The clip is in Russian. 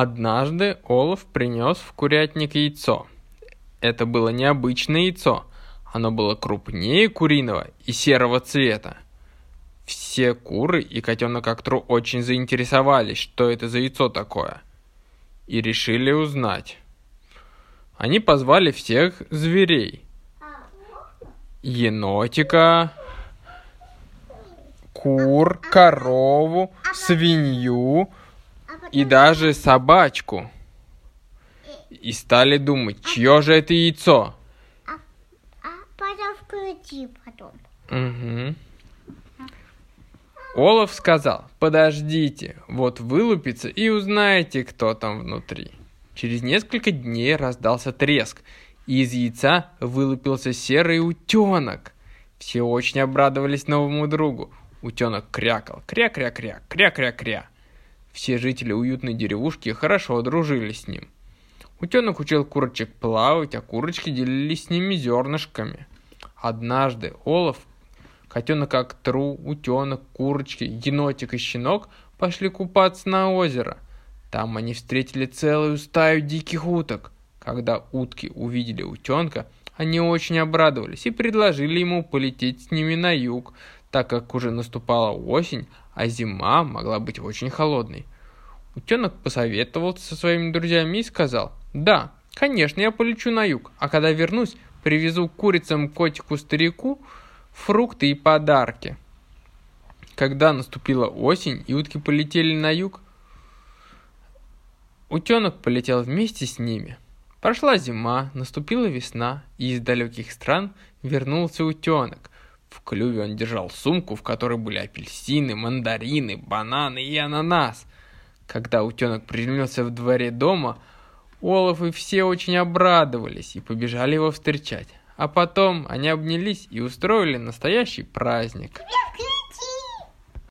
Однажды Олаф принес в курятник яйцо. Это было необычное яйцо. Оно было крупнее куриного и серого цвета. Все куры и котенок Актру очень заинтересовались, что это за яйцо такое, и решили узнать. Они позвали всех зверей. Енотика, кур, корову, свинью и даже собачку. И стали думать, чье же это яйцо. А потом включи потом. Угу. Олаф сказал, подождите, вот вылупится и узнаете, кто там внутри. Через несколько дней раздался треск, и из яйца вылупился серый утенок. Все очень обрадовались новому другу. Утенок крякал, кря-кря-кря, кря-кря-кря. Все жители уютной деревушки хорошо дружили с ним. Утенок учил курочек плавать, а курочки делились с ними зернышками. Однажды Олаф, котенок Актру, утенок, курочки, енотик и щенок пошли купаться на озеро. Там они встретили целую стаю диких уток. Когда утки увидели утенка, они очень обрадовались и предложили ему полететь с ними на юг, так как уже наступала осень, а зима могла быть очень холодной. Утенок посоветовался со своими друзьями и сказал, «Да, конечно, я полечу на юг, а когда вернусь, привезу курицам, котику, старику фрукты и подарки». Когда наступила осень и утки полетели на юг, утенок полетел вместе с ними. Прошла зима, наступила весна, и из далеких стран вернулся утенок – в клюве он держал сумку, в которой были апельсины, мандарины, бананы и ананас. Когда утенок приземлился в дворе дома, Олаф и все очень обрадовались и побежали его встречать. А потом они обнялись и устроили настоящий праздник. Привет,